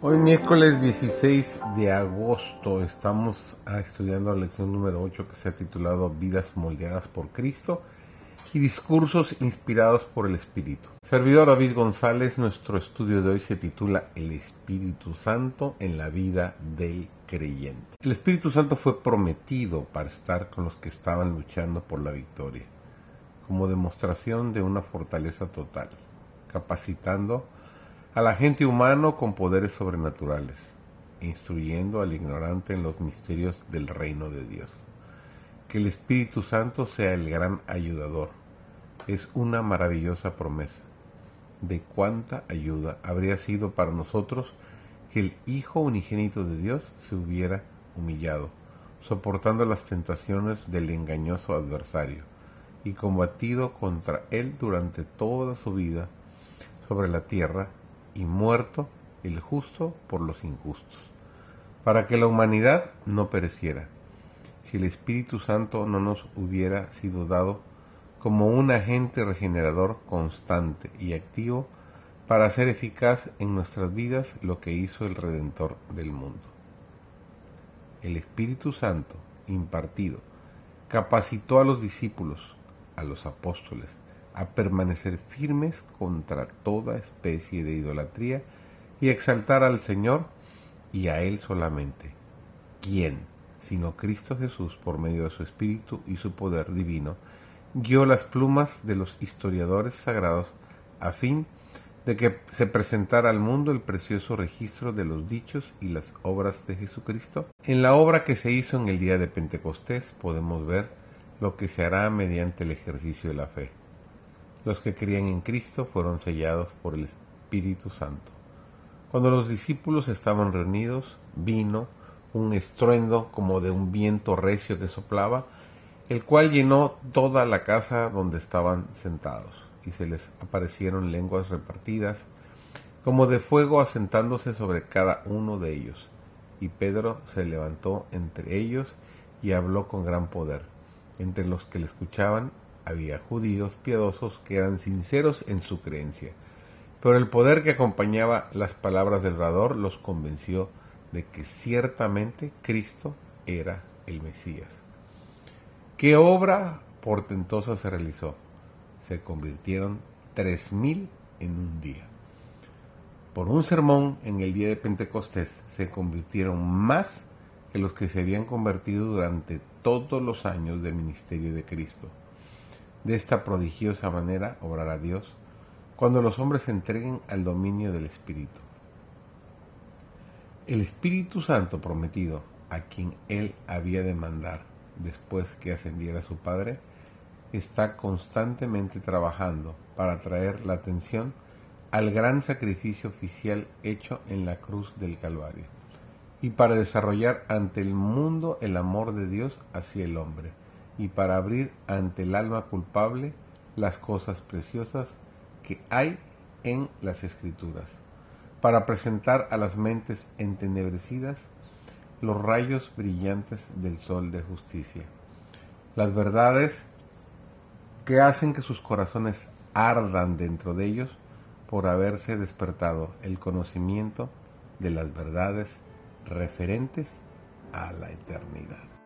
Hoy miércoles 16 de agosto estamos estudiando la lección número 8 que se ha titulado Vidas moldeadas por Cristo y discursos inspirados por el Espíritu. Servidor David González, nuestro estudio de hoy se titula El Espíritu Santo en la vida del creyente. El Espíritu Santo fue prometido para estar con los que estaban luchando por la victoria, como demostración de una fortaleza total, capacitando al agente humano con poderes sobrenaturales, instruyendo al ignorante en los misterios del reino de Dios. Que el Espíritu Santo sea el gran ayudador. Es una maravillosa promesa. De cuánta ayuda habría sido para nosotros que el Hijo unigénito de Dios se hubiera humillado, soportando las tentaciones del engañoso adversario, y combatido contra él durante toda su vida sobre la tierra y muerto el justo por los injustos, para que la humanidad no pereciera, si el Espíritu Santo no nos hubiera sido dado como un agente regenerador constante y activo para hacer eficaz en nuestras vidas lo que hizo el Redentor del mundo. El Espíritu Santo, impartido, capacitó a los discípulos, a los apóstoles, a permanecer firmes contra toda especie de idolatría y exaltar al Señor y a Él solamente. ¿Quién, sino Cristo Jesús, por medio de su Espíritu y su poder divino, guió las plumas de los historiadores sagrados a fin de que se presentara al mundo el precioso registro de los dichos y las obras de Jesucristo? En la obra que se hizo en el día de Pentecostés podemos ver lo que se hará mediante el ejercicio de la fe. Los que creían en Cristo fueron sellados por el Espíritu Santo. Cuando los discípulos estaban reunidos, vino un estruendo como de un viento recio que soplaba, el cual llenó toda la casa donde estaban sentados, y se les aparecieron lenguas repartidas, como de fuego asentándose sobre cada uno de ellos. Y Pedro se levantó entre ellos y habló con gran poder. Entre los que le escuchaban había judíos piadosos que eran sinceros en su creencia, pero el poder que acompañaba las palabras del orador los convenció de que ciertamente Cristo era el Mesías. ¿Qué obra portentosa se realizó? Se convirtieron tres mil en un día. Por un sermón en el día de Pentecostés se convirtieron más que los que se habían convertido durante todos los años del ministerio de Cristo. De esta prodigiosa manera obrará Dios cuando los hombres se entreguen al dominio del Espíritu. El Espíritu Santo prometido, a quien Él había de mandar después que ascendiera su Padre, está constantemente trabajando para atraer la atención al gran sacrificio oficial hecho en la cruz del Calvario y para desarrollar ante el mundo el amor de Dios hacia el hombre y para abrir ante el alma culpable las cosas preciosas que hay en las escrituras, para presentar a las mentes entenebrecidas los rayos brillantes del sol de justicia, las verdades que hacen que sus corazones ardan dentro de ellos por haberse despertado el conocimiento de las verdades referentes a la eternidad.